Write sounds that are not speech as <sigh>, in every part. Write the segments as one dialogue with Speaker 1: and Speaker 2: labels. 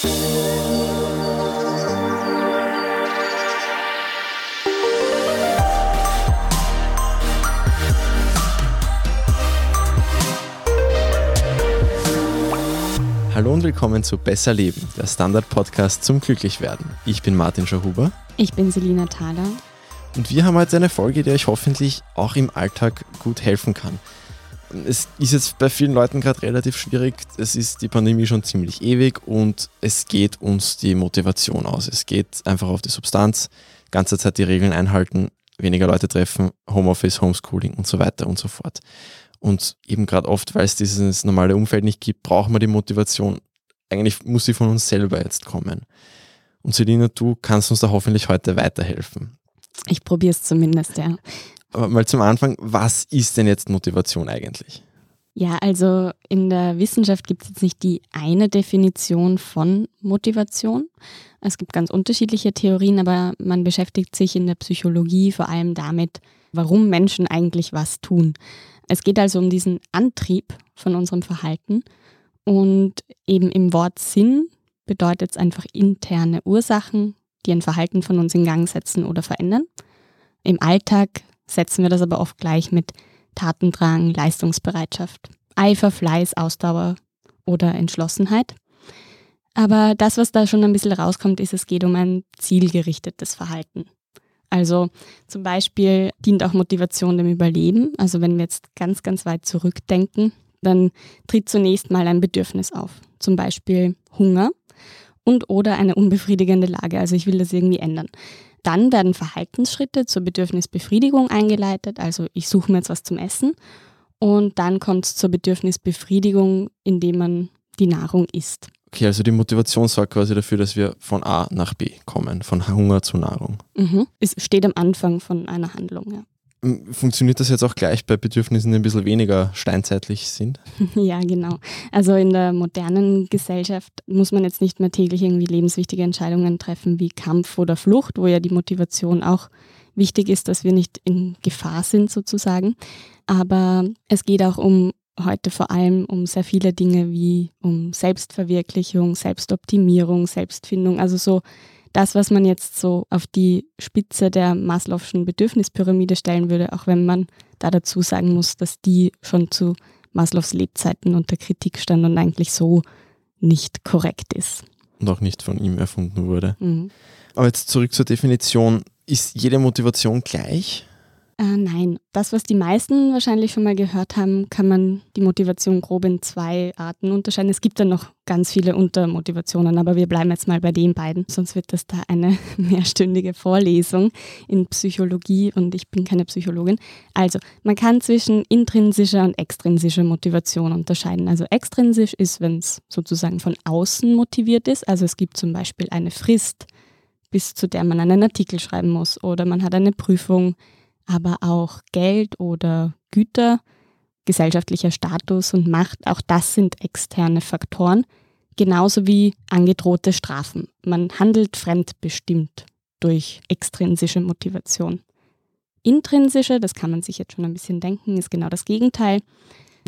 Speaker 1: Hallo und willkommen zu Besser Leben, der Standard-Podcast zum Glücklichwerden. Ich bin Martin Schahuber.
Speaker 2: Ich bin Selina Thaler.
Speaker 1: Und wir haben heute eine Folge, die euch hoffentlich auch im Alltag gut helfen kann. Es ist jetzt bei vielen Leuten gerade relativ schwierig. Es ist die Pandemie schon ziemlich ewig und es geht uns die Motivation aus. Es geht einfach auf die Substanz, ganze Zeit die Regeln einhalten, weniger Leute treffen, Homeoffice, Homeschooling und so weiter und so fort. Und eben gerade oft, weil es dieses normale Umfeld nicht gibt, brauchen wir die Motivation. Eigentlich muss sie von uns selber jetzt kommen. Und Selina, du kannst uns da hoffentlich heute weiterhelfen.
Speaker 2: Ich probiere es zumindest, ja.
Speaker 1: Aber mal zum Anfang, was ist denn jetzt Motivation eigentlich?
Speaker 2: Ja, also in der Wissenschaft gibt es jetzt nicht die eine Definition von Motivation. Es gibt ganz unterschiedliche Theorien, aber man beschäftigt sich in der Psychologie vor allem damit, warum Menschen eigentlich was tun. Es geht also um diesen Antrieb von unserem Verhalten und eben im Wort Sinn bedeutet es einfach interne Ursachen, die ein Verhalten von uns in Gang setzen oder verändern. Im Alltag setzen wir das aber oft gleich mit Tatendrang, Leistungsbereitschaft, Eifer, Fleiß, Ausdauer oder Entschlossenheit. Aber das, was da schon ein bisschen rauskommt, ist, es geht um ein zielgerichtetes Verhalten. Also zum Beispiel dient auch Motivation dem Überleben. Also wenn wir jetzt ganz, ganz weit zurückdenken, dann tritt zunächst mal ein Bedürfnis auf. Zum Beispiel Hunger und oder eine unbefriedigende Lage. Also ich will das irgendwie ändern. Dann werden Verhaltensschritte zur Bedürfnisbefriedigung eingeleitet. Also ich suche mir jetzt was zum Essen. Und dann kommt es zur Bedürfnisbefriedigung, indem man die Nahrung isst.
Speaker 1: Okay, also die Motivation sorgt quasi dafür, dass wir von A nach B kommen, von Hunger zu Nahrung.
Speaker 2: Mhm. Es steht am Anfang von einer Handlung, ja.
Speaker 1: Funktioniert das jetzt auch gleich bei Bedürfnissen, die ein bisschen weniger steinzeitlich sind? <laughs>
Speaker 2: Ja, genau. Also in der modernen Gesellschaft muss man jetzt nicht mehr täglich irgendwie lebenswichtige Entscheidungen treffen wie Kampf oder Flucht, wo ja die Motivation auch wichtig ist, dass wir nicht in Gefahr sind sozusagen. Aber es geht auch um heute vor allem um sehr viele Dinge wie um Selbstverwirklichung, Selbstoptimierung, Selbstfindung, also so das, was man jetzt so auf die Spitze der Maslow'schen Bedürfnispyramide stellen würde, auch wenn man da dazu sagen muss, dass die schon zu Maslows Lebzeiten unter Kritik stand und eigentlich so nicht korrekt ist.
Speaker 1: Und auch nicht von ihm erfunden wurde. Mhm. Aber jetzt zurück zur Definition. Ist jede Motivation gleich?
Speaker 2: Äh, nein, das, was die meisten wahrscheinlich schon mal gehört haben, kann man die Motivation grob in zwei Arten unterscheiden. Es gibt dann noch ganz viele Untermotivationen, aber wir bleiben jetzt mal bei den beiden, sonst wird das da eine <laughs> mehrstündige Vorlesung in Psychologie und ich bin keine Psychologin. Also, man kann zwischen intrinsischer und extrinsischer Motivation unterscheiden. Also extrinsisch ist, wenn es sozusagen von außen motiviert ist. Also es gibt zum Beispiel eine Frist, bis zu der man einen Artikel schreiben muss oder man hat eine Prüfung aber auch Geld oder Güter, gesellschaftlicher Status und Macht, auch das sind externe Faktoren, genauso wie angedrohte Strafen. Man handelt fremdbestimmt durch extrinsische Motivation. Intrinsische, das kann man sich jetzt schon ein bisschen denken, ist genau das Gegenteil.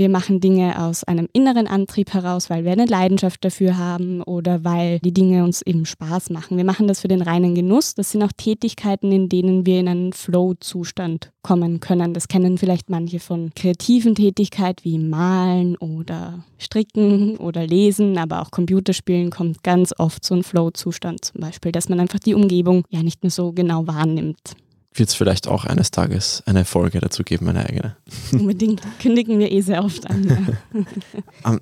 Speaker 2: Wir machen Dinge aus einem inneren Antrieb heraus, weil wir eine Leidenschaft dafür haben oder weil die Dinge uns eben Spaß machen. Wir machen das für den reinen Genuss. Das sind auch Tätigkeiten, in denen wir in einen Flow-Zustand kommen können. Das kennen vielleicht manche von kreativen Tätigkeiten wie Malen oder Stricken oder Lesen, aber auch Computerspielen kommt ganz oft so ein Flow-Zustand zum Beispiel, dass man einfach die Umgebung ja nicht mehr so genau wahrnimmt
Speaker 1: wird es vielleicht auch eines Tages eine Folge dazu geben, eine eigene.
Speaker 2: Unbedingt, kündigen wir eh sehr oft an. Ja.
Speaker 1: um, <laughs> ähm,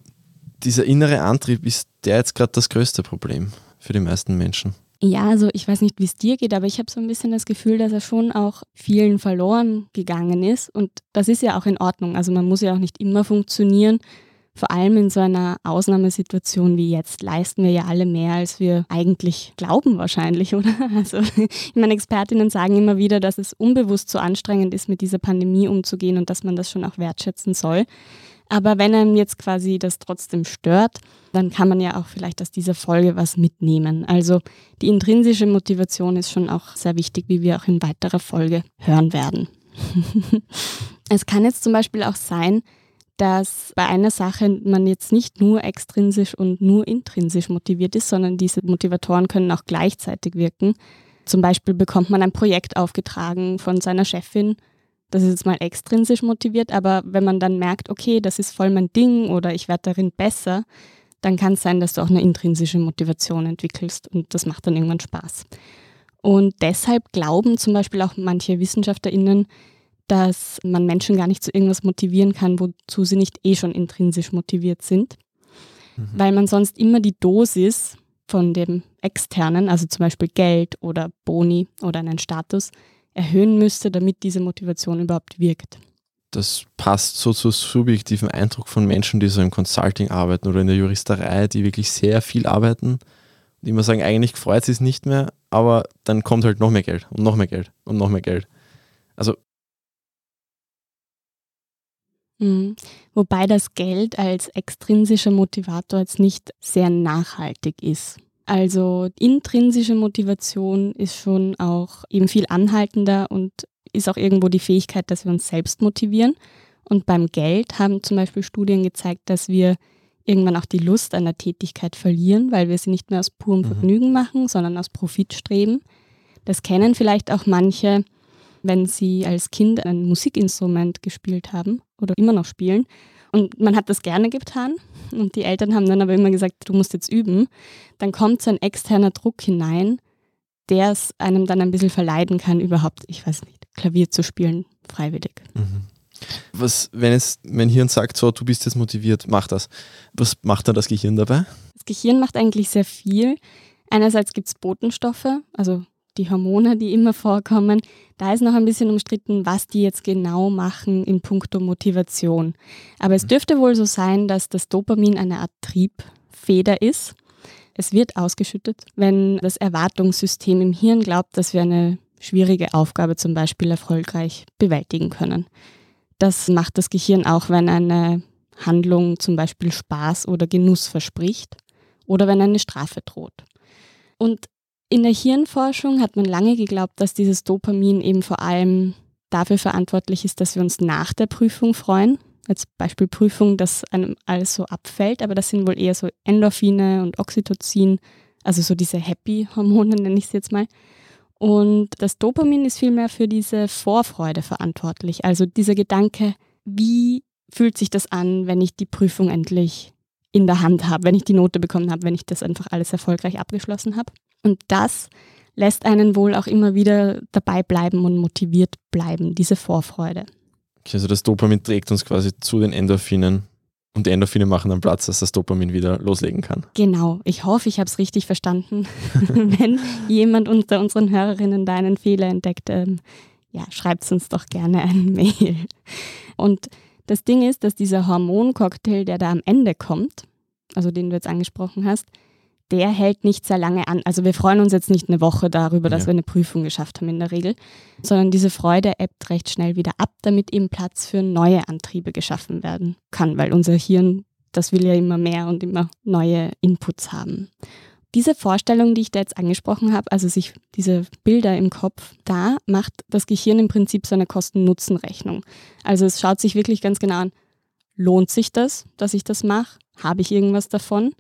Speaker 1: dieser innere Antrieb, ist der jetzt gerade das größte Problem für die meisten Menschen?
Speaker 2: Ja, also ich weiß nicht, wie es dir geht, aber ich habe so ein bisschen das Gefühl, dass er schon auch vielen verloren gegangen ist. Und das ist ja auch in Ordnung. Also man muss ja auch nicht immer funktionieren vor allem in so einer Ausnahmesituation wie jetzt leisten wir ja alle mehr, als wir eigentlich glauben wahrscheinlich, <laughs> oder? Also meine Expertinnen sagen immer wieder, dass es unbewusst so anstrengend ist, mit dieser Pandemie umzugehen und dass man das schon auch wertschätzen soll. Aber wenn einem jetzt quasi das trotzdem stört, dann kann man ja auch vielleicht aus dieser Folge was mitnehmen. Also die intrinsische Motivation ist schon auch sehr wichtig, wie wir auch in weiterer Folge hören werden. <laughs> es kann jetzt zum Beispiel auch sein, dass bei einer Sache man jetzt nicht nur extrinsisch und nur intrinsisch motiviert ist, sondern diese Motivatoren können auch gleichzeitig wirken. Zum Beispiel bekommt man ein Projekt aufgetragen von seiner Chefin. Das ist jetzt mal extrinsisch motiviert, aber wenn man dann merkt, okay, das ist voll mein Ding oder ich werde darin besser, dann kann es sein, dass du auch eine intrinsische Motivation entwickelst und das macht dann irgendwann Spaß. Und deshalb glauben zum Beispiel auch manche WissenschaftlerInnen, dass man Menschen gar nicht zu irgendwas motivieren kann, wozu sie nicht eh schon intrinsisch motiviert sind. Mhm. Weil man sonst immer die Dosis von dem externen, also zum Beispiel Geld oder Boni oder einen Status, erhöhen müsste, damit diese Motivation überhaupt wirkt.
Speaker 1: Das passt so zu subjektiven Eindruck von Menschen, die so im Consulting arbeiten oder in der Juristerei, die wirklich sehr viel arbeiten und immer sagen, eigentlich freut sie es nicht mehr, aber dann kommt halt noch mehr Geld und noch mehr Geld und noch mehr Geld. Also
Speaker 2: Mhm. Wobei das Geld als extrinsischer Motivator jetzt nicht sehr nachhaltig ist. Also intrinsische Motivation ist schon auch eben viel anhaltender und ist auch irgendwo die Fähigkeit, dass wir uns selbst motivieren. Und beim Geld haben zum Beispiel Studien gezeigt, dass wir irgendwann auch die Lust an der Tätigkeit verlieren, weil wir sie nicht mehr aus purem mhm. Vergnügen machen, sondern aus Profitstreben. Das kennen vielleicht auch manche, wenn sie als Kind ein Musikinstrument gespielt haben oder immer noch spielen. Und man hat das gerne getan und die Eltern haben dann aber immer gesagt, du musst jetzt üben. Dann kommt so ein externer Druck hinein, der es einem dann ein bisschen verleiden kann, überhaupt, ich weiß nicht, Klavier zu spielen, freiwillig. Mhm.
Speaker 1: Was, wenn es mein Hirn sagt, so, du bist jetzt motiviert, mach das. Was macht dann das Gehirn dabei?
Speaker 2: Das Gehirn macht eigentlich sehr viel. Einerseits gibt es Botenstoffe, also die Hormone, die immer vorkommen. Da ist noch ein bisschen umstritten, was die jetzt genau machen in puncto Motivation. Aber es mhm. dürfte wohl so sein, dass das Dopamin eine Art Triebfeder ist. Es wird ausgeschüttet, wenn das Erwartungssystem im Hirn glaubt, dass wir eine schwierige Aufgabe zum Beispiel erfolgreich bewältigen können. Das macht das Gehirn auch, wenn eine Handlung zum Beispiel Spaß oder Genuss verspricht oder wenn eine Strafe droht. Und in der Hirnforschung hat man lange geglaubt, dass dieses Dopamin eben vor allem dafür verantwortlich ist, dass wir uns nach der Prüfung freuen. Als Beispiel Prüfung, dass einem alles so abfällt, aber das sind wohl eher so Endorphine und Oxytocin, also so diese Happy-Hormone <laughs> nenne ich es jetzt mal. Und das Dopamin ist vielmehr für diese Vorfreude verantwortlich. Also dieser Gedanke, wie fühlt sich das an, wenn ich die Prüfung endlich in der Hand habe, wenn ich die Note bekommen habe, wenn ich das einfach alles erfolgreich abgeschlossen habe. Und das lässt einen wohl auch immer wieder dabei bleiben und motiviert bleiben, diese Vorfreude.
Speaker 1: Okay, also das Dopamin trägt uns quasi zu den Endorphinen und die Endorphine machen dann Platz, dass das Dopamin wieder loslegen kann.
Speaker 2: Genau, ich hoffe, ich habe es richtig verstanden. <laughs> Wenn jemand unter unseren Hörerinnen da einen Fehler entdeckt, ähm, ja, schreibt es uns doch gerne ein Mail. Und das Ding ist, dass dieser Hormoncocktail, der da am Ende kommt, also den du jetzt angesprochen hast, der hält nicht sehr lange an. Also wir freuen uns jetzt nicht eine Woche darüber, dass ja. wir eine Prüfung geschafft haben in der Regel, sondern diese Freude ebbt recht schnell wieder ab, damit eben Platz für neue Antriebe geschaffen werden kann, weil unser Hirn, das will ja immer mehr und immer neue Inputs haben. Diese Vorstellung, die ich da jetzt angesprochen habe, also sich diese Bilder im Kopf, da macht das Gehirn im Prinzip so eine Kosten-Nutzen-Rechnung. Also es schaut sich wirklich ganz genau an, lohnt sich das, dass ich das mache? Habe ich irgendwas davon?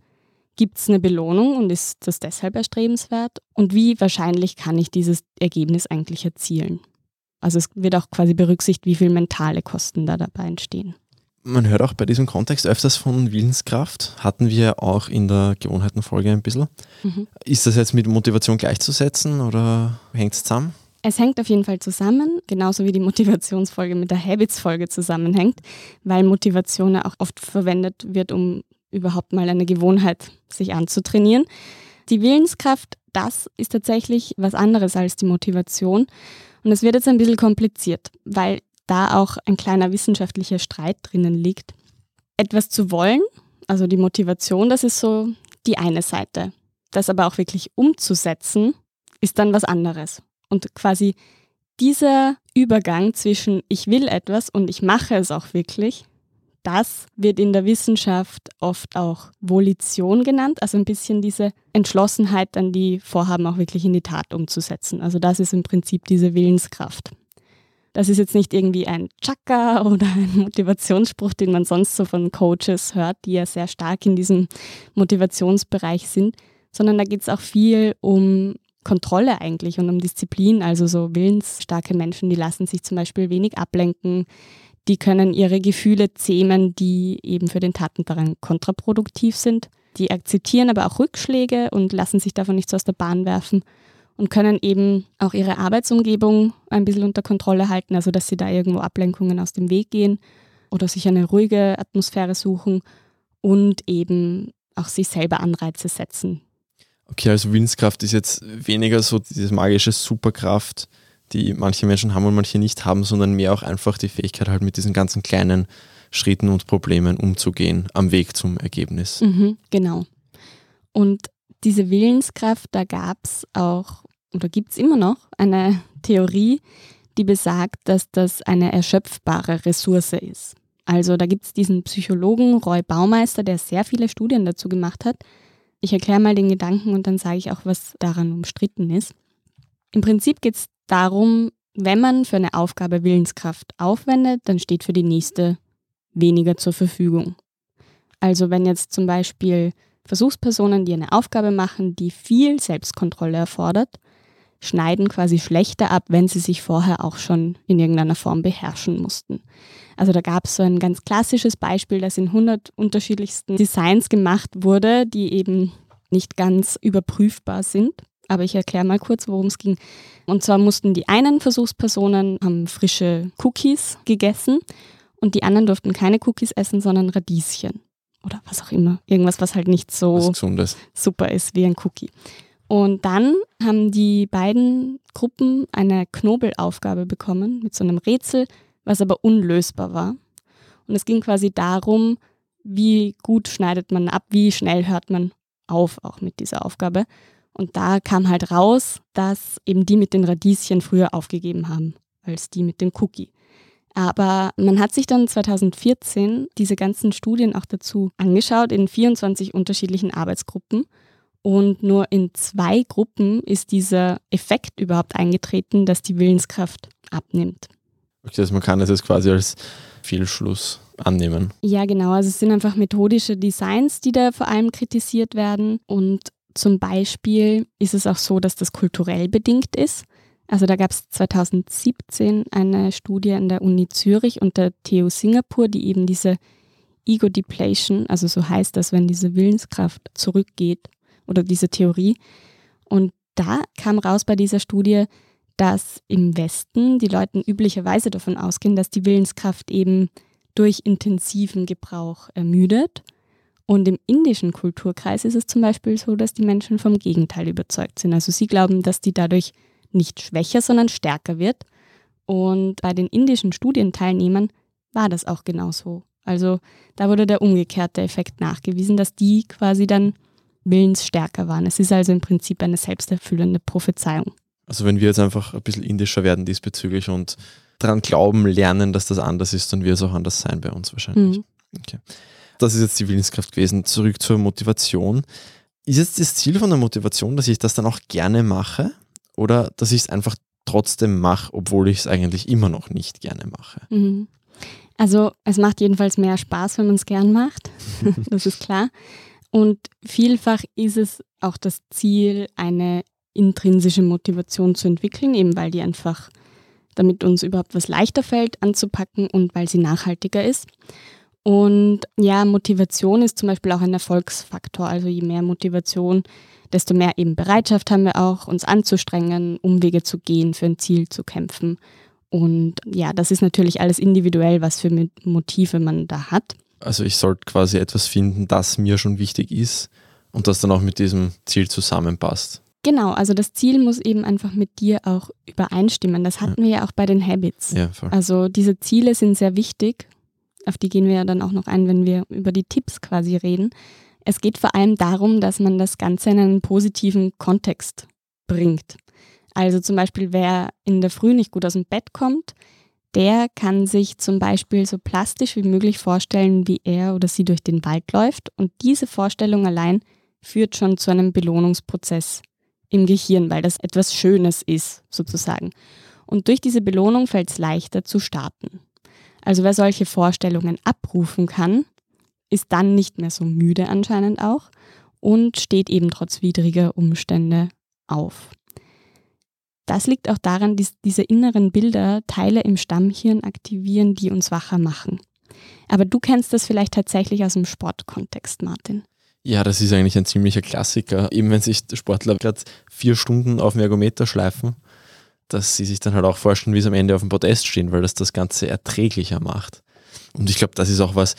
Speaker 2: Gibt es eine Belohnung und ist das deshalb erstrebenswert? Und wie wahrscheinlich kann ich dieses Ergebnis eigentlich erzielen? Also es wird auch quasi berücksichtigt, wie viel mentale Kosten da dabei entstehen.
Speaker 1: Man hört auch bei diesem Kontext öfters von Willenskraft. Hatten wir auch in der Gewohnheitenfolge ein bisschen. Mhm. Ist das jetzt mit Motivation gleichzusetzen oder hängt es zusammen?
Speaker 2: Es hängt auf jeden Fall zusammen, genauso wie die Motivationsfolge mit der Habits-Folge zusammenhängt, weil Motivation ja auch oft verwendet wird, um überhaupt mal eine Gewohnheit sich anzutrainieren. Die Willenskraft, das ist tatsächlich was anderes als die Motivation. Und es wird jetzt ein bisschen kompliziert, weil da auch ein kleiner wissenschaftlicher Streit drinnen liegt. Etwas zu wollen, also die Motivation, das ist so die eine Seite. Das aber auch wirklich umzusetzen, ist dann was anderes. Und quasi dieser Übergang zwischen ich will etwas und ich mache es auch wirklich, das wird in der Wissenschaft oft auch Volition genannt, also ein bisschen diese Entschlossenheit, dann die Vorhaben auch wirklich in die Tat umzusetzen. Also das ist im Prinzip diese Willenskraft. Das ist jetzt nicht irgendwie ein Chaka <laughs> oder ein Motivationsspruch, den man sonst so von Coaches hört, die ja sehr stark in diesem Motivationsbereich sind, sondern da geht es auch viel um Kontrolle eigentlich und um Disziplin. Also so willensstarke Menschen, die lassen sich zum Beispiel wenig ablenken, die können ihre Gefühle zähmen, die eben für den Tatendrang kontraproduktiv sind. Die akzeptieren aber auch Rückschläge und lassen sich davon nicht so aus der Bahn werfen und können eben auch ihre Arbeitsumgebung ein bisschen unter Kontrolle halten, also dass sie da irgendwo Ablenkungen aus dem Weg gehen oder sich eine ruhige Atmosphäre suchen und eben auch sich selber Anreize setzen.
Speaker 1: Okay, also Willenskraft ist jetzt weniger so diese magische Superkraft, die manche Menschen haben und manche nicht haben, sondern mehr auch einfach die Fähigkeit halt mit diesen ganzen kleinen Schritten und Problemen umzugehen am Weg zum Ergebnis.
Speaker 2: Mhm, genau. Und diese Willenskraft, da gab es auch oder gibt es immer noch eine Theorie, die besagt, dass das eine erschöpfbare Ressource ist. Also da gibt es diesen Psychologen Roy Baumeister, der sehr viele Studien dazu gemacht hat. Ich erkläre mal den Gedanken und dann sage ich auch, was daran umstritten ist. Im Prinzip geht es darum, wenn man für eine Aufgabe Willenskraft aufwendet, dann steht für die nächste weniger zur Verfügung. Also wenn jetzt zum Beispiel Versuchspersonen, die eine Aufgabe machen, die viel Selbstkontrolle erfordert, schneiden quasi schlechter ab, wenn sie sich vorher auch schon in irgendeiner Form beherrschen mussten. Also da gab es so ein ganz klassisches Beispiel, das in 100 unterschiedlichsten Designs gemacht wurde, die eben nicht ganz überprüfbar sind. Aber ich erkläre mal kurz, worum es ging. Und zwar mussten die einen Versuchspersonen haben frische Cookies gegessen und die anderen durften keine Cookies essen, sondern Radieschen oder was auch immer. Irgendwas, was halt nicht so super ist wie ein Cookie. Und dann haben die beiden Gruppen eine Knobelaufgabe bekommen mit so einem Rätsel, was aber unlösbar war. Und es ging quasi darum, wie gut schneidet man ab, wie schnell hört man auf auch mit dieser Aufgabe. Und da kam halt raus, dass eben die mit den Radieschen früher aufgegeben haben als die mit dem Cookie. Aber man hat sich dann 2014 diese ganzen Studien auch dazu angeschaut in 24 unterschiedlichen Arbeitsgruppen. Und nur in zwei Gruppen ist dieser Effekt überhaupt eingetreten, dass die Willenskraft abnimmt.
Speaker 1: Okay, also man kann das jetzt quasi als Fehlschluss annehmen.
Speaker 2: Ja, genau. Also es sind einfach methodische Designs, die da vor allem kritisiert werden. Und zum Beispiel ist es auch so, dass das kulturell bedingt ist. Also da gab es 2017 eine Studie an der Uni Zürich und der TU Singapur, die eben diese Ego Depletion, also so heißt das, wenn diese Willenskraft zurückgeht oder diese Theorie. Und da kam raus bei dieser Studie, dass im Westen die Leute üblicherweise davon ausgehen, dass die Willenskraft eben durch intensiven Gebrauch ermüdet. Und im indischen Kulturkreis ist es zum Beispiel so, dass die Menschen vom Gegenteil überzeugt sind. Also sie glauben, dass die dadurch nicht schwächer, sondern stärker wird. Und bei den indischen Studienteilnehmern war das auch genauso. Also da wurde der umgekehrte Effekt nachgewiesen, dass die quasi dann willensstärker waren. Es ist also im Prinzip eine selbsterfüllende Prophezeiung.
Speaker 1: Also wenn wir jetzt einfach ein bisschen indischer werden diesbezüglich und daran glauben, lernen, dass das anders ist, dann wird es auch anders sein bei uns wahrscheinlich. Mhm. Okay. Das ist jetzt die Willenskraft gewesen. Zurück zur Motivation. Ist jetzt das Ziel von der Motivation, dass ich das dann auch gerne mache? Oder dass ich es einfach trotzdem mache, obwohl ich es eigentlich immer noch nicht gerne mache.
Speaker 2: Mhm. Also es macht jedenfalls mehr Spaß, wenn man es gern macht, <laughs> das ist klar. Und vielfach ist es auch das Ziel, eine intrinsische Motivation zu entwickeln, eben weil die einfach, damit uns überhaupt was leichter fällt anzupacken und weil sie nachhaltiger ist. Und ja, Motivation ist zum Beispiel auch ein Erfolgsfaktor. Also je mehr Motivation, desto mehr eben Bereitschaft haben wir auch, uns anzustrengen, Umwege zu gehen, für ein Ziel zu kämpfen. Und ja, das ist natürlich alles individuell, was für Motive man da hat.
Speaker 1: Also ich sollte quasi etwas finden, das mir schon wichtig ist und das dann auch mit diesem Ziel zusammenpasst.
Speaker 2: Genau, also das Ziel muss eben einfach mit dir auch übereinstimmen. Das hatten ja. wir ja auch bei den Habits. Ja. Also diese Ziele sind sehr wichtig. Auf die gehen wir ja dann auch noch ein, wenn wir über die Tipps quasi reden. Es geht vor allem darum, dass man das Ganze in einen positiven Kontext bringt. Also zum Beispiel, wer in der Früh nicht gut aus dem Bett kommt, der kann sich zum Beispiel so plastisch wie möglich vorstellen, wie er oder sie durch den Wald läuft. Und diese Vorstellung allein führt schon zu einem Belohnungsprozess im Gehirn, weil das etwas Schönes ist, sozusagen. Und durch diese Belohnung fällt es leichter zu starten. Also wer solche Vorstellungen abrufen kann, ist dann nicht mehr so müde anscheinend auch und steht eben trotz widriger Umstände auf. Das liegt auch daran, dass diese inneren Bilder Teile im Stammhirn aktivieren, die uns wacher machen. Aber du kennst das vielleicht tatsächlich aus dem Sportkontext, Martin.
Speaker 1: Ja, das ist eigentlich ein ziemlicher Klassiker. Eben wenn sich Sportler gerade vier Stunden auf dem Ergometer schleifen, dass sie sich dann halt auch vorstellen, wie sie am Ende auf dem Podest stehen, weil das das Ganze erträglicher macht. Und ich glaube, das ist auch was,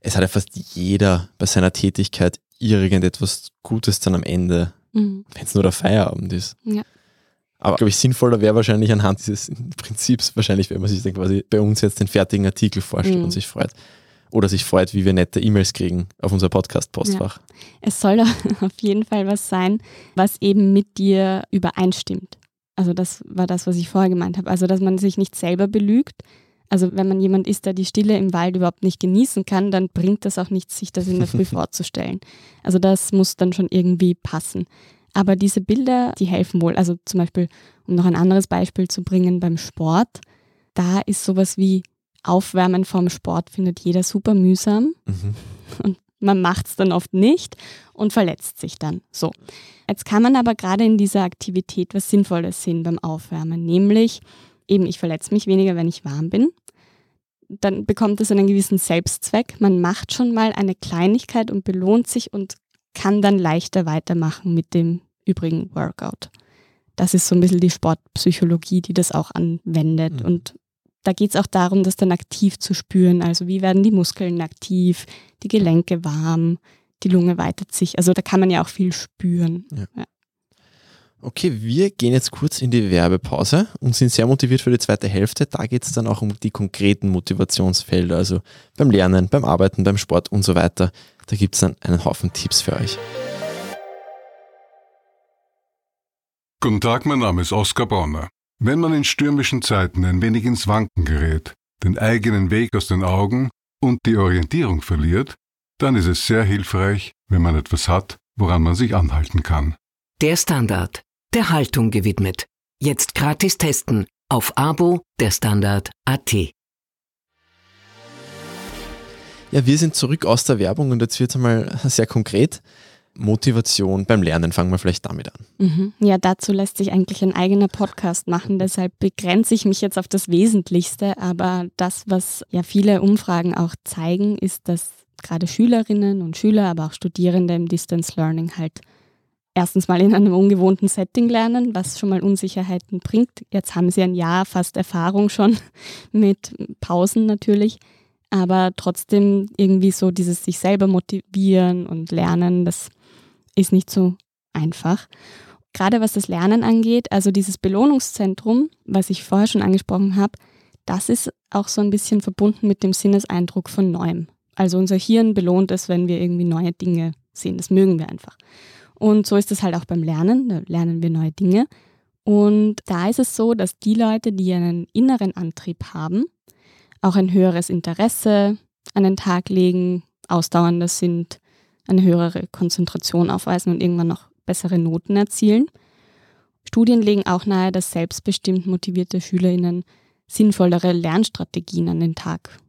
Speaker 1: es hat ja fast jeder bei seiner Tätigkeit irgendetwas Gutes dann am Ende, mhm. wenn es nur der Feierabend ist. Ja. Aber glaube ich, sinnvoller wäre wahrscheinlich anhand dieses Prinzips, wahrscheinlich, wenn man sich dann quasi bei uns jetzt den fertigen Artikel vorstellt mhm. und sich freut. Oder sich freut, wie wir nette E-Mails kriegen auf unser Podcast-Postfach. Ja.
Speaker 2: Es soll <laughs> auf jeden Fall was sein, was eben mit dir übereinstimmt. Also das war das, was ich vorher gemeint habe. Also dass man sich nicht selber belügt. Also wenn man jemand ist, der die Stille im Wald überhaupt nicht genießen kann, dann bringt das auch nichts, sich das in der Früh <laughs> vorzustellen. Also das muss dann schon irgendwie passen. Aber diese Bilder, die helfen wohl. Also zum Beispiel, um noch ein anderes Beispiel zu bringen, beim Sport, da ist sowas wie Aufwärmen vorm Sport, findet jeder super mühsam. Mhm. Und man macht es dann oft nicht und verletzt sich dann. So. Jetzt kann man aber gerade in dieser Aktivität was Sinnvolles sehen beim Aufwärmen, nämlich eben, ich verletze mich weniger, wenn ich warm bin. Dann bekommt es einen gewissen Selbstzweck. Man macht schon mal eine Kleinigkeit und belohnt sich und kann dann leichter weitermachen mit dem übrigen Workout. Das ist so ein bisschen die Sportpsychologie, die das auch anwendet. Mhm. Und da geht es auch darum, das dann aktiv zu spüren. Also wie werden die Muskeln aktiv, die Gelenke warm, die Lunge weitet sich. Also da kann man ja auch viel spüren. Ja. Ja.
Speaker 1: Okay, wir gehen jetzt kurz in die Werbepause und sind sehr motiviert für die zweite Hälfte. Da geht es dann auch um die konkreten Motivationsfelder, also beim Lernen, beim Arbeiten, beim Sport und so weiter. Da gibt es dann einen Haufen Tipps für euch.
Speaker 3: Guten Tag, mein Name ist Oskar Bonner. Wenn man in stürmischen Zeiten ein wenig ins Wanken gerät, den eigenen Weg aus den Augen und die Orientierung verliert, dann ist es sehr hilfreich, wenn man etwas hat, woran man sich anhalten kann.
Speaker 4: Der Standard, der Haltung gewidmet. Jetzt gratis testen auf Abo der Standard AT.
Speaker 1: Ja, wir sind zurück aus der Werbung und jetzt wird es einmal sehr konkret. Motivation beim Lernen, fangen wir vielleicht damit an.
Speaker 2: Mhm. Ja, dazu lässt sich eigentlich ein eigener Podcast machen, deshalb begrenze ich mich jetzt auf das Wesentlichste, aber das, was ja viele Umfragen auch zeigen, ist, dass gerade Schülerinnen und Schüler, aber auch Studierende im Distance Learning halt erstens mal in einem ungewohnten Setting lernen, was schon mal Unsicherheiten bringt. Jetzt haben sie ein Jahr fast Erfahrung schon <laughs> mit Pausen natürlich, aber trotzdem irgendwie so dieses sich selber motivieren und lernen, das ist nicht so einfach. Gerade was das Lernen angeht, also dieses Belohnungszentrum, was ich vorher schon angesprochen habe, das ist auch so ein bisschen verbunden mit dem Sinneseindruck von Neuem. Also unser Hirn belohnt es, wenn wir irgendwie neue Dinge sehen. Das mögen wir einfach. Und so ist es halt auch beim Lernen. Da lernen wir neue Dinge. Und da ist es so, dass die Leute, die einen inneren Antrieb haben, auch ein höheres Interesse an den Tag legen, ausdauernder sind, eine höhere Konzentration aufweisen und irgendwann noch bessere Noten erzielen. Studien legen auch nahe, dass selbstbestimmt motivierte Schülerinnen sinnvollere Lernstrategien an den Tag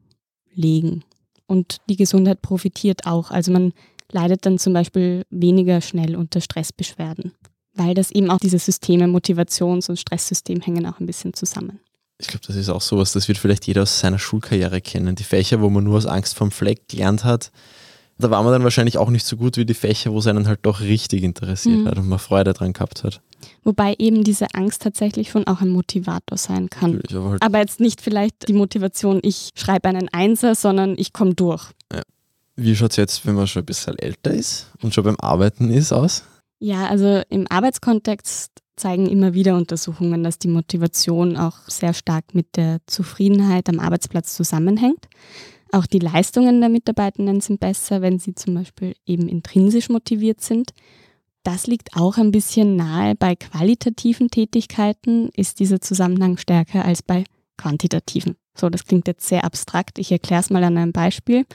Speaker 2: legen. Und die Gesundheit profitiert auch. Also man leidet dann zum Beispiel weniger schnell unter Stressbeschwerden, weil das eben auch diese Systeme, Motivations- und Stresssystem hängen auch ein bisschen zusammen.
Speaker 1: Ich glaube, das ist auch sowas, das wird vielleicht jeder aus seiner Schulkarriere kennen. Die Fächer, wo man nur aus Angst vom Fleck gelernt hat, da war man dann wahrscheinlich auch nicht so gut wie die Fächer, wo es einen halt doch richtig interessiert mhm. hat und man Freude dran gehabt hat.
Speaker 2: Wobei eben diese Angst tatsächlich schon auch ein Motivator sein kann. Aber, halt aber, jetzt nicht vielleicht die Motivation, ich schreibe einen Einser, sondern ich komme durch. Ja.
Speaker 1: Wie schaut es jetzt, wenn man schon ein bisschen älter ist und schon beim Arbeiten ist, aus?
Speaker 2: Ja, also im Arbeitskontext zeigen immer wieder Untersuchungen, dass die Motivation auch sehr stark mit der Zufriedenheit am Arbeitsplatz zusammenhängt. Auch die Leistungen der Mitarbeitenden sind besser, wenn sie zum Beispiel eben intrinsisch motiviert sind. Das liegt auch ein bisschen nahe. Bei qualitativen Tätigkeiten ist dieser Zusammenhang stärker als bei quantitativen. So, das klingt jetzt sehr abstrakt. Ich erkläre es mal an einem Beispiel.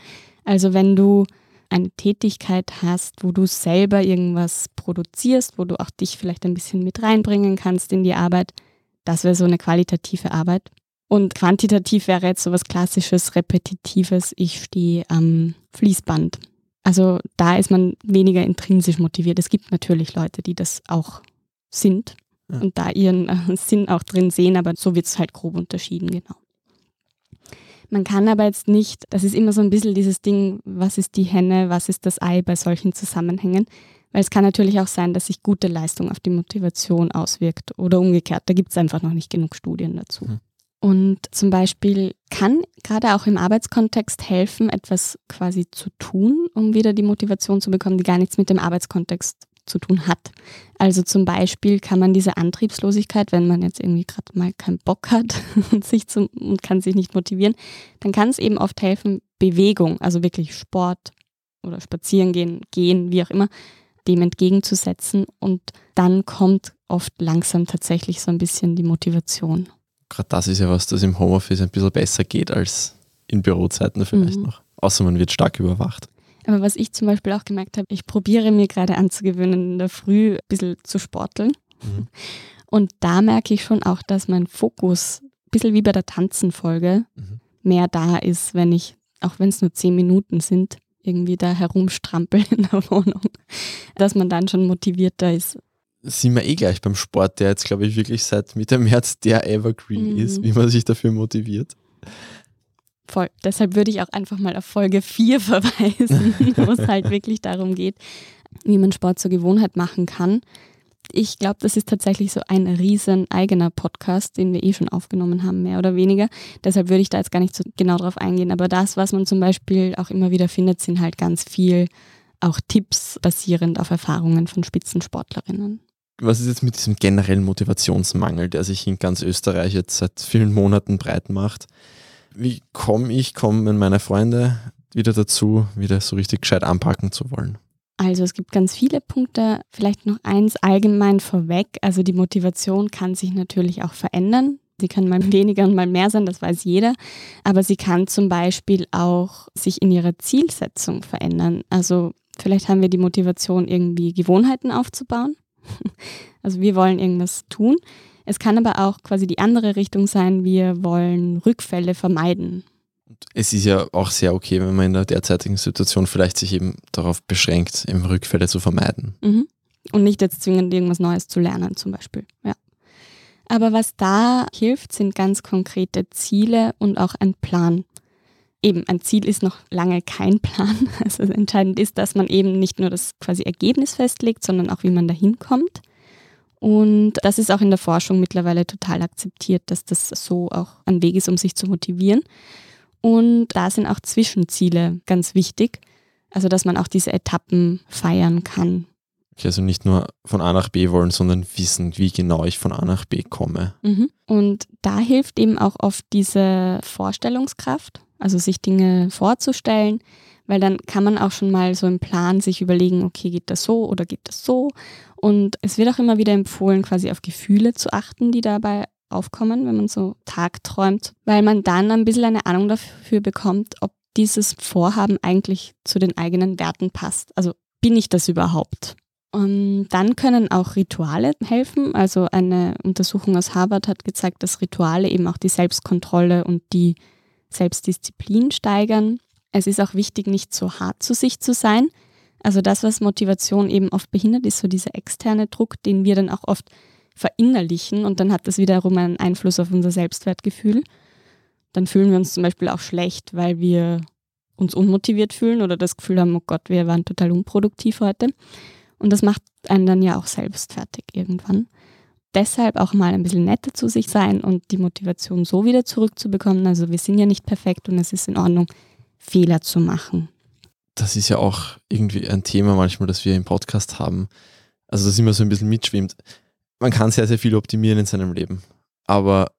Speaker 2: Also wenn du eine Tätigkeit hast, wo du selber irgendwas produzierst, wo du auch dich vielleicht ein bisschen mit reinbringen kannst in die Arbeit, Das wäre so eine qualitative Arbeit. Und quantitativ wäre jetzt so was Klassisches, Repetitives. Ich stehe am Fließband. Also da ist man weniger intrinsisch motiviert. Es gibt natürlich Leute, die das auch sind ja. und da ihren äh, Sinn auch drin sehen, aber so wird es halt grob unterschieden, genau. Man kann aber jetzt nicht, das ist immer so ein bisschen dieses Ding, was ist die Henne, was ist das Ei bei solchen Zusammenhängen. Weil es kann natürlich auch sein, dass sich gute Leistung auf die Motivation auswirkt oder umgekehrt. Da gibt es einfach noch nicht genug Studien dazu. Mhm. Und zum Beispiel kann gerade auch im Arbeitskontext helfen, etwas quasi zu tun, um wieder die Motivation zu bekommen, die gar nichts mit dem Arbeitskontext zu tun hat. Also zum Beispiel kann man diese Antriebslosigkeit, wenn man jetzt irgendwie gerade mal keinen Bock hat <laughs> und, sich zum, und kann sich nicht motivieren, dann kann es eben oft helfen, Bewegung, also wirklich Sport oder spazieren gehen, gehen, wie auch immer, dem entgegenzusetzen und dann kommt oft langsam tatsächlich so ein bisschen die Motivation.
Speaker 1: Gerade das ist ja was, das im Homeoffice ein bisschen besser geht als in Bürozeiten vielleicht mhm. noch. Außer man wird stark überwacht.
Speaker 2: Aber was ich zum Beispiel auch gemerkt habe, ich probiere mir gerade anzugewöhnen, in der Früh ein bisschen zu sporteln. Mhm. <laughs> Und da merke ich schon auch, dass mein Fokus, ein bisschen wie bei der Tanzenfolge, mhm. mehr da ist, wenn ich, auch wenn es nur zehn Minuten sind, irgendwie da herumstrampel <laughs> in der Wohnung, dass man dann schon motivierter ist.
Speaker 1: Sind wir eh gleich beim Sport, der jetzt, glaube ich, wirklich seit Mitte März der Evergreen mhm. ist, wie man sich dafür motiviert.
Speaker 2: Voll. Deshalb würde ich auch einfach mal auf Folge 4 <laughs> verweisen, wo es halt wirklich darum geht, wie man Sport zur Gewohnheit machen kann. Ich glaube, das ist tatsächlich so ein riesen eigener Podcast, den wir eh schon aufgenommen haben, mehr oder weniger. Deshalb würde ich da jetzt gar nicht so genau drauf eingehen. Aber das, was man zum Beispiel auch immer wieder findet, sind halt ganz viel auch Tipps basierend auf Erfahrungen von Spitzensportlerinnen.
Speaker 1: Was ist jetzt mit diesem generellen Motivationsmangel, der sich in ganz Österreich jetzt seit vielen Monaten breit macht? Wie komme ich, kommen meine Freunde wieder dazu, wieder so richtig gescheit anpacken zu wollen?
Speaker 2: Also es gibt ganz viele Punkte. Vielleicht noch eins allgemein vorweg. Also die Motivation kann sich natürlich auch verändern. Sie kann mal <laughs> weniger und mal mehr sein, das weiß jeder. Aber sie kann zum Beispiel auch sich in ihrer Zielsetzung verändern. Also vielleicht haben wir die Motivation, irgendwie Gewohnheiten aufzubauen. <laughs> Also wir wollen irgendwas tun. Es kann aber auch quasi die andere Richtung sein, wir wollen Rückfälle vermeiden.
Speaker 1: Es ist ja auch sehr okay, wenn man in der derzeitigen Situation vielleicht sich eben darauf beschränkt, eben Rückfälle zu vermeiden.
Speaker 2: Mhm. Und nicht jetzt zwingend irgendwas Neues zu lernen zum Beispiel. Ja. Aber was da hilft, sind ganz konkrete Ziele und auch ein Plan. Eben, ein Ziel ist noch lange kein Plan. <laughs> Also entscheidend ist, dass man eben nicht nur das quasi Ergebnis festlegt, sondern auch, wie man dahin kommt. Und das ist auch in der Forschung mittlerweile total akzeptiert, dass das so auch ein Weg ist, um sich zu motivieren. Und da sind auch Zwischenziele ganz wichtig, also dass man auch diese Etappen feiern kann.
Speaker 1: Okay, also nicht nur von A nach B wollen, sondern wissen, wie genau ich von A nach B komme.
Speaker 2: Mhm. Und da hilft eben auch oft diese Vorstellungskraft, also sich Dinge vorzustellen, weil dann kann man auch schon mal so im Plan sich überlegen, okay, geht das so oder geht das so? Und es wird auch immer wieder empfohlen, quasi auf Gefühle zu achten, die dabei aufkommen, wenn man so tagträumt, weil man dann ein bisschen eine Ahnung dafür bekommt, ob dieses Vorhaben eigentlich zu den eigenen Werten passt. Also bin ich das überhaupt? Und dann können auch Rituale helfen. Also eine Untersuchung aus Harvard hat gezeigt, dass Rituale eben auch die Selbstkontrolle und die Selbstdisziplin steigern. Es ist auch wichtig, nicht so hart zu sich zu sein. Also das, was Motivation eben oft behindert, ist so dieser externe Druck, den wir dann auch oft verinnerlichen und dann hat das wiederum einen Einfluss auf unser Selbstwertgefühl. Dann fühlen wir uns zum Beispiel auch schlecht, weil wir uns unmotiviert fühlen oder das Gefühl haben, oh Gott, wir waren total unproduktiv heute. Und das macht einen dann ja auch selbst fertig irgendwann. Deshalb auch mal ein bisschen netter zu sich sein und die Motivation so wieder zurückzubekommen. Also wir sind ja nicht perfekt und es ist in Ordnung, Fehler zu machen.
Speaker 1: Das ist ja auch irgendwie ein Thema manchmal, das wir im Podcast haben. Also das immer so ein bisschen mitschwimmt. Man kann sehr, sehr viel optimieren in seinem Leben. Aber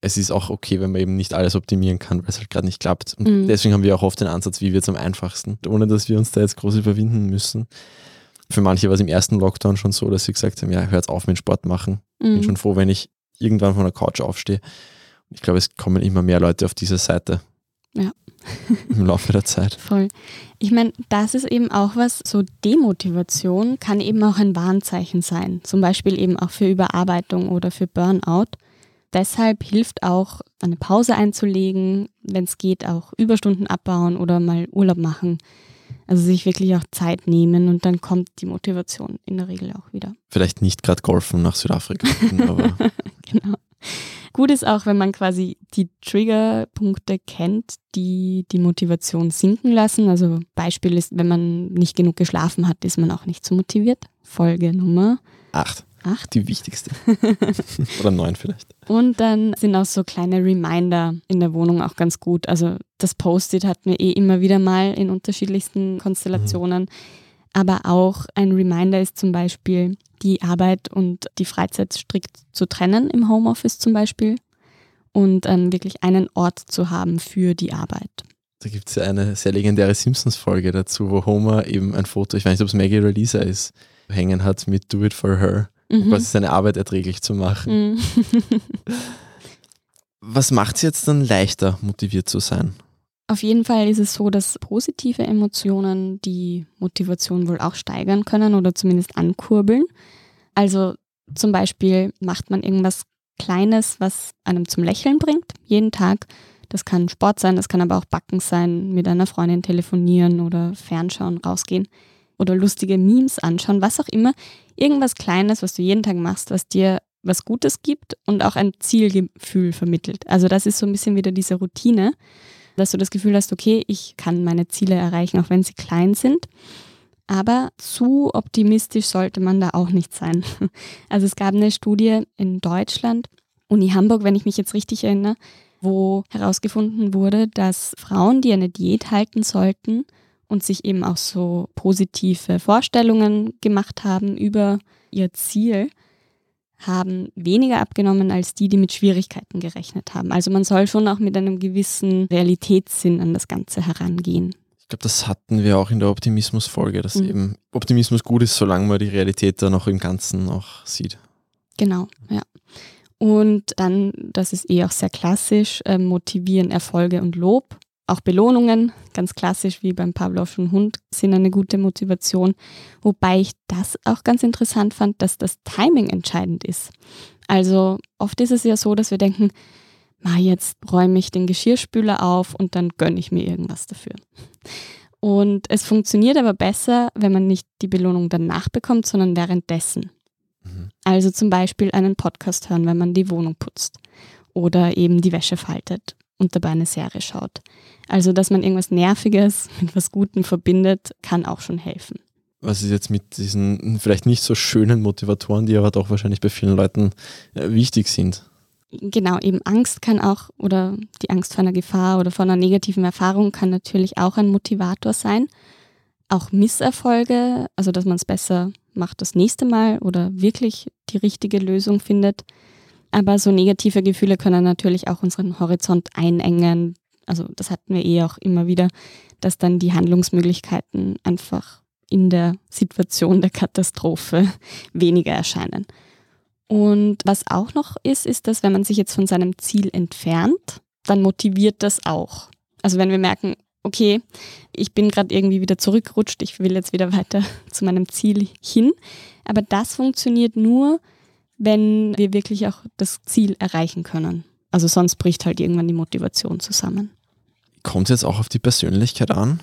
Speaker 1: es ist auch okay, wenn man eben nicht alles optimieren kann, weil es halt gerade nicht klappt. Und mhm. deswegen haben wir auch oft den Ansatz, wie wird es am einfachsten, ohne dass wir uns da jetzt groß überwinden müssen. Für manche war es im ersten Lockdown schon so, dass sie gesagt haben, ja, hört auf mit Sport machen. Mhm. Bin schon froh, wenn ich irgendwann von der Couch aufstehe. Ich glaube, es kommen immer mehr Leute auf diese Seite.
Speaker 2: Ja. <laughs>
Speaker 1: Im Laufe der Zeit.
Speaker 2: Voll. Ich meine, das ist eben auch was, so Demotivation kann eben auch ein Warnzeichen sein. Zum Beispiel eben auch für Überarbeitung oder für Burnout. deshalb hilft auch eine Pause einzulegen, wenn es geht, auch Überstunden abbauen oder mal Urlaub machen. Also sich wirklich auch Zeit nehmen und dann kommt die Motivation in der Regel auch wieder.
Speaker 1: Vielleicht nicht gerade golfen nach Südafrika, aber. <laughs>
Speaker 2: genau. Gut ist auch, wenn man quasi die Triggerpunkte kennt, die die Motivation sinken lassen. Also Beispiel ist, wenn man nicht genug geschlafen hat, ist man auch nicht so motiviert. Folge Nummer
Speaker 1: acht.
Speaker 2: Acht.
Speaker 1: Die wichtigste. <laughs> Oder neun vielleicht.
Speaker 2: Und dann sind auch so kleine Reminder in der Wohnung auch ganz gut. Also das Post-it hatten wir eh immer wieder mal in unterschiedlichsten Konstellationen. Mhm. Aber auch ein Reminder ist zum Beispiel, die Arbeit und die Freizeit strikt zu trennen im Homeoffice zum Beispiel und ähm, wirklich einen Ort zu haben für die Arbeit.
Speaker 1: Da gibt es ja eine sehr legendäre Simpsons-Folge dazu, wo Homer eben ein Foto, ich weiß nicht, ob es Maggie oder Lisa ist, hängen hat mit Do It For Her, mhm. quasi seine Arbeit erträglich zu machen. Mhm. <laughs> Was macht es jetzt dann leichter, motiviert zu sein?
Speaker 2: Auf jeden Fall ist es so, dass positive Emotionen die Motivation wohl auch steigern können oder zumindest ankurbeln. Also zum Beispiel macht man irgendwas Kleines, was einem zum Lächeln bringt, jeden Tag. Das kann Sport sein, das kann aber auch Backen sein, mit einer Freundin telefonieren oder fernschauen, rausgehen oder lustige Memes anschauen, was auch immer. Irgendwas Kleines, was du jeden Tag machst, was dir was Gutes gibt und auch ein Zielgefühl vermittelt. Also das ist so ein bisschen wieder diese Routine dass du das Gefühl hast, okay, ich kann meine Ziele erreichen, auch wenn sie klein sind. Aber zu optimistisch sollte man da auch nicht sein. <laughs> Also es gab eine Studie in Deutschland, Uni Hamburg, wenn ich mich jetzt richtig erinnere, wo herausgefunden wurde, dass Frauen, die eine Diät halten sollten und sich eben auch so positive Vorstellungen gemacht haben über ihr Ziel, haben weniger abgenommen als die, die mit Schwierigkeiten gerechnet haben. Also man soll schon auch mit einem gewissen Realitätssinn an das Ganze herangehen.
Speaker 1: Ich glaube, das hatten wir auch in der Optimismus-Folge, dass mhm. eben Optimismus gut ist, solange man die Realität dann auch im Ganzen auch sieht.
Speaker 2: Genau, ja. Und dann, das ist eh auch sehr klassisch, äh, motivieren Erfolge und Lob. Auch Belohnungen, ganz klassisch wie beim Pavlovschen Hund, sind eine gute Motivation. Wobei ich das auch ganz interessant fand, dass das Timing entscheidend ist. Also oft ist es ja so, dass wir denken, ma, jetzt räume ich den Geschirrspüler auf und dann gönne ich mir irgendwas dafür. Und es funktioniert aber besser, wenn man nicht die Belohnung danach bekommt, sondern währenddessen. Mhm. Also zum Beispiel einen Podcast hören, wenn man die Wohnung putzt oder eben die Wäsche faltet und dabei eine Serie schaut. Also, dass man irgendwas Nerviges <laughs> mit was Gutem verbindet, kann auch schon helfen.
Speaker 1: Was ist jetzt mit diesen vielleicht nicht so schönen Motivatoren, die aber doch wahrscheinlich bei vielen Leuten äh, wichtig sind?
Speaker 2: Genau, eben Angst kann auch oder die Angst vor einer Gefahr oder vor einer negativen Erfahrung kann natürlich auch ein Motivator sein. Auch Misserfolge, also dass man es besser macht das nächste Mal oder wirklich die richtige Lösung findet, aber so negative Gefühle können natürlich auch unseren Horizont einengen. Also das hatten wir eh auch immer wieder, dass dann die Handlungsmöglichkeiten einfach in der Situation der Katastrophe <laughs> weniger erscheinen. Und was auch noch ist, ist, dass wenn man sich jetzt von seinem Ziel entfernt, dann motiviert das auch. Also wenn wir merken, okay, ich bin gerade irgendwie wieder zurückgerutscht, ich will jetzt wieder weiter <laughs> zu meinem Ziel hin. Aber das funktioniert nur, wenn wir wirklich auch das Ziel erreichen können. Also sonst bricht halt irgendwann die Motivation zusammen.
Speaker 1: Kommt es jetzt auch auf die Persönlichkeit an?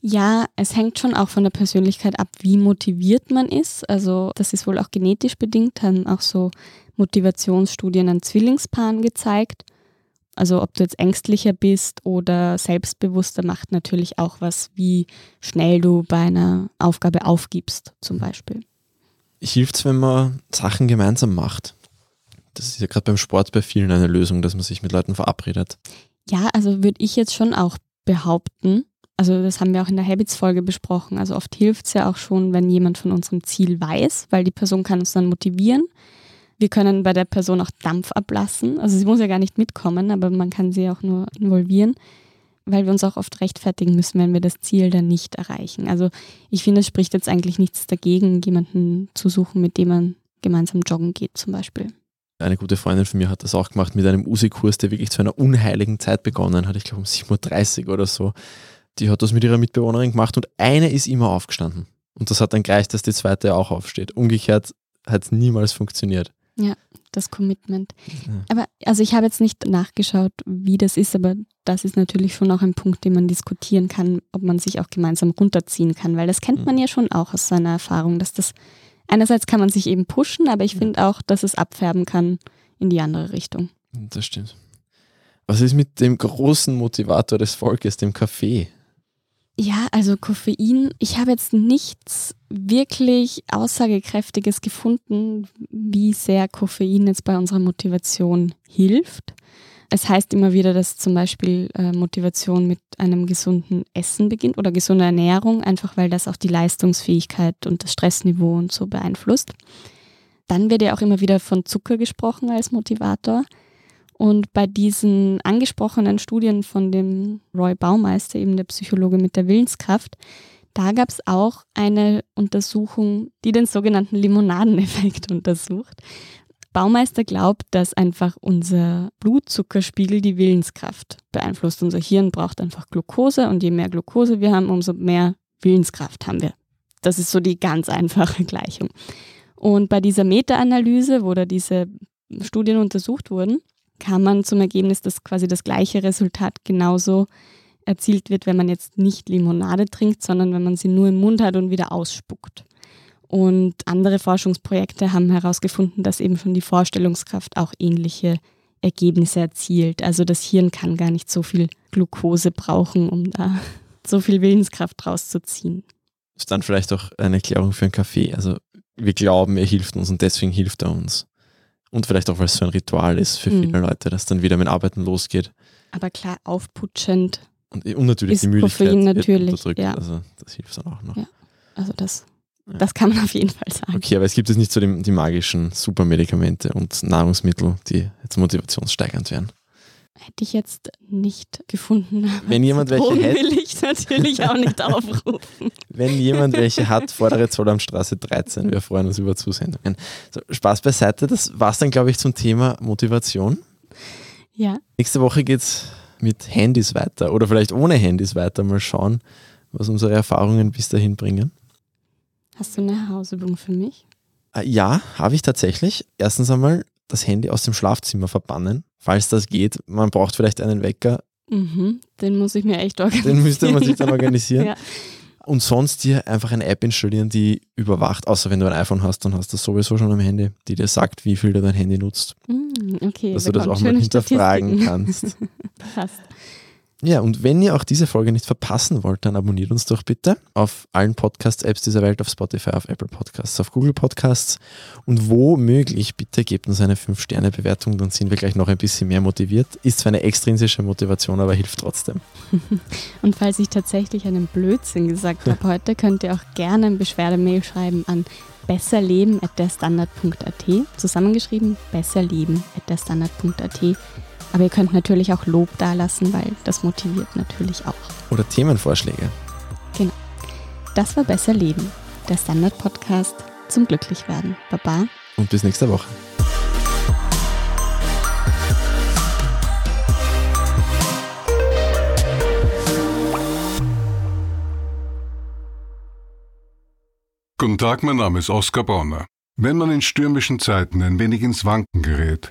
Speaker 2: Ja, es hängt schon auch von der Persönlichkeit ab, wie motiviert man ist. Also das ist wohl auch genetisch bedingt, haben auch so Motivationsstudien an Zwillingspaaren gezeigt. Also ob du jetzt ängstlicher bist oder selbstbewusster, macht natürlich auch was, wie schnell du bei einer Aufgabe aufgibst zum Beispiel
Speaker 1: hilft es, wenn man Sachen gemeinsam macht. Das ist ja gerade beim Sport bei vielen eine Lösung, dass man sich mit Leuten verabredet.
Speaker 2: Ja, also würde ich jetzt schon auch behaupten. Also das haben wir auch in der Habits-Folge besprochen. Also oft hilft es ja auch schon, wenn jemand von unserem Ziel weiß, weil die Person kann uns dann motivieren. Wir können bei der Person auch Dampf ablassen. Also sie muss ja gar nicht mitkommen, aber man kann sie auch nur involvieren weil wir uns auch oft rechtfertigen müssen, wenn wir das Ziel dann nicht erreichen. Also ich finde, es spricht jetzt eigentlich nichts dagegen, jemanden zu suchen, mit dem man gemeinsam joggen geht zum Beispiel.
Speaker 1: Eine gute Freundin von mir hat das auch gemacht mit einem USI-Kurs, der wirklich zu einer unheiligen Zeit begonnen hat, ich glaube um 7.30 Uhr oder so. Die hat das mit ihrer Mitbewohnerin gemacht und eine ist immer aufgestanden. Und das hat dann gleich, dass die zweite auch aufsteht. Umgekehrt hat es niemals funktioniert.
Speaker 2: Ja, das Commitment. Ja. Aber also ich habe jetzt nicht nachgeschaut, wie das ist, aber das ist natürlich schon auch ein Punkt, den man diskutieren kann, ob man sich auch gemeinsam runterziehen kann, weil das kennt man mhm. ja schon auch aus seiner Erfahrung, dass das einerseits kann man sich eben pushen, aber ich finde auch, dass es abfärben kann in die andere Richtung.
Speaker 1: Das stimmt. Was ist mit dem großen Motivator des Volkes, dem Kaffee?
Speaker 2: Ja, also Koffein. Ich habe jetzt nichts wirklich Aussagekräftiges gefunden, wie sehr Koffein jetzt bei unserer Motivation hilft. Es heißt immer wieder, dass zum Beispiel äh, Motivation mit einem gesunden Essen beginnt oder gesunder Ernährung, einfach weil das auch die Leistungsfähigkeit und das Stressniveau und so beeinflusst. Dann wird ja auch immer wieder von Zucker gesprochen als Motivator. Und bei diesen angesprochenen Studien von dem Roy Baumeister, eben der Psychologe mit der Willenskraft, da gab es auch eine Untersuchung, die den sogenannten Limonadeneffekt <laughs> untersucht. Baumeister glaubt, dass einfach unser Blutzuckerspiegel die Willenskraft beeinflusst. Unser Hirn braucht einfach Glucose und je mehr Glucose wir haben, umso mehr Willenskraft haben wir. Das ist so die ganz einfache Gleichung. Und bei dieser Meta-Analyse, wo da diese Studien untersucht wurden, kam man zum Ergebnis, dass quasi das gleiche Resultat genauso erzielt wird, wenn man jetzt nicht Limonade trinkt, sondern wenn man sie nur im Mund hat und wieder ausspuckt. Und andere Forschungsprojekte haben herausgefunden, dass eben schon die Vorstellungskraft auch ähnliche Ergebnisse erzielt. Also das Hirn kann gar nicht so viel Glucose brauchen, um da <laughs> so viel Willenskraft rauszuziehen.
Speaker 1: Das ist dann vielleicht auch eine Erklärung für einen Kaffee. Also wir glauben, er hilft uns und deswegen hilft er uns. Und vielleicht auch, weil es so ein Ritual ist für viele mhm. Leute, dass dann wieder mit Arbeiten losgeht.
Speaker 2: Aber klar, aufputschend.
Speaker 1: Und, und natürlich die Müdigkeit
Speaker 2: Koffein natürlich.
Speaker 1: Ja. Also das hilft dann auch noch.
Speaker 2: Ja. Also das. Das kann man auf jeden Fall sagen.
Speaker 1: Okay, aber es gibt jetzt nicht so die, die magischen Supermedikamente und Nahrungsmittel, die jetzt motivationssteigernd wären
Speaker 2: hätte ich jetzt nicht gefunden.
Speaker 1: Wenn jemand welche
Speaker 2: hätte, will ich natürlich auch nicht <laughs> aufrufen.
Speaker 1: Wenn jemand welche hat, vordere Zollamtstraße 13. Wir freuen uns über Zusendungen. So, Spaß beiseite, das war es dann, glaube ich, zum Thema Motivation.
Speaker 2: Ja.
Speaker 1: Nächste Woche geht es mit Handys weiter oder vielleicht ohne Handys weiter. Mal schauen, was unsere Erfahrungen bis dahin bringen.
Speaker 2: Hast du eine Hausübung für mich?
Speaker 1: Äh, ja, habe ich tatsächlich. Erstens einmal das Handy aus dem Schlafzimmer verbannen falls das geht. Man braucht vielleicht einen Wecker.
Speaker 2: Mhm, den muss ich mir echt organisieren.
Speaker 1: Den müsste man sich dann organisieren. <laughs> ja. Und sonst dir einfach eine App installieren, die überwacht, außer wenn du ein iPhone hast, dann hast du das sowieso schon am Handy, die dir sagt, wie viel du dein Handy nutzt.
Speaker 2: Mm, okay,
Speaker 1: dass du das auch mal hinterfragen kannst. <laughs>
Speaker 2: Passt.
Speaker 1: Ja, und wenn ihr auch diese Folge nicht verpassen wollt, dann abonniert uns doch bitte auf allen Podcast-Apps dieser Welt, auf Spotify, auf Apple Podcasts, auf Google Podcasts und wo möglich, bitte gebt uns eine 5-Sterne-Bewertung, dann sind wir gleich noch ein bisschen mehr motiviert. Ist zwar eine extrinsische Motivation, aber hilft trotzdem. <laughs>
Speaker 2: Und falls ich tatsächlich einen Blödsinn gesagt habe heute, könnt ihr auch gerne ein Beschwerdemail schreiben an besserleben.derstandard.at, zusammengeschrieben besserleben.derstandard.at aber ihr könnt natürlich auch Lob dalassen, weil das motiviert natürlich auch.
Speaker 1: Oder Themenvorschläge.
Speaker 2: Genau. Das war Besser Leben, der Standard-Podcast zum Glücklichwerden. Baba.
Speaker 1: Und bis nächste Woche.
Speaker 3: Guten Tag, mein Name ist Oskar Bonner. Wenn man in stürmischen Zeiten ein wenig ins Wanken gerät,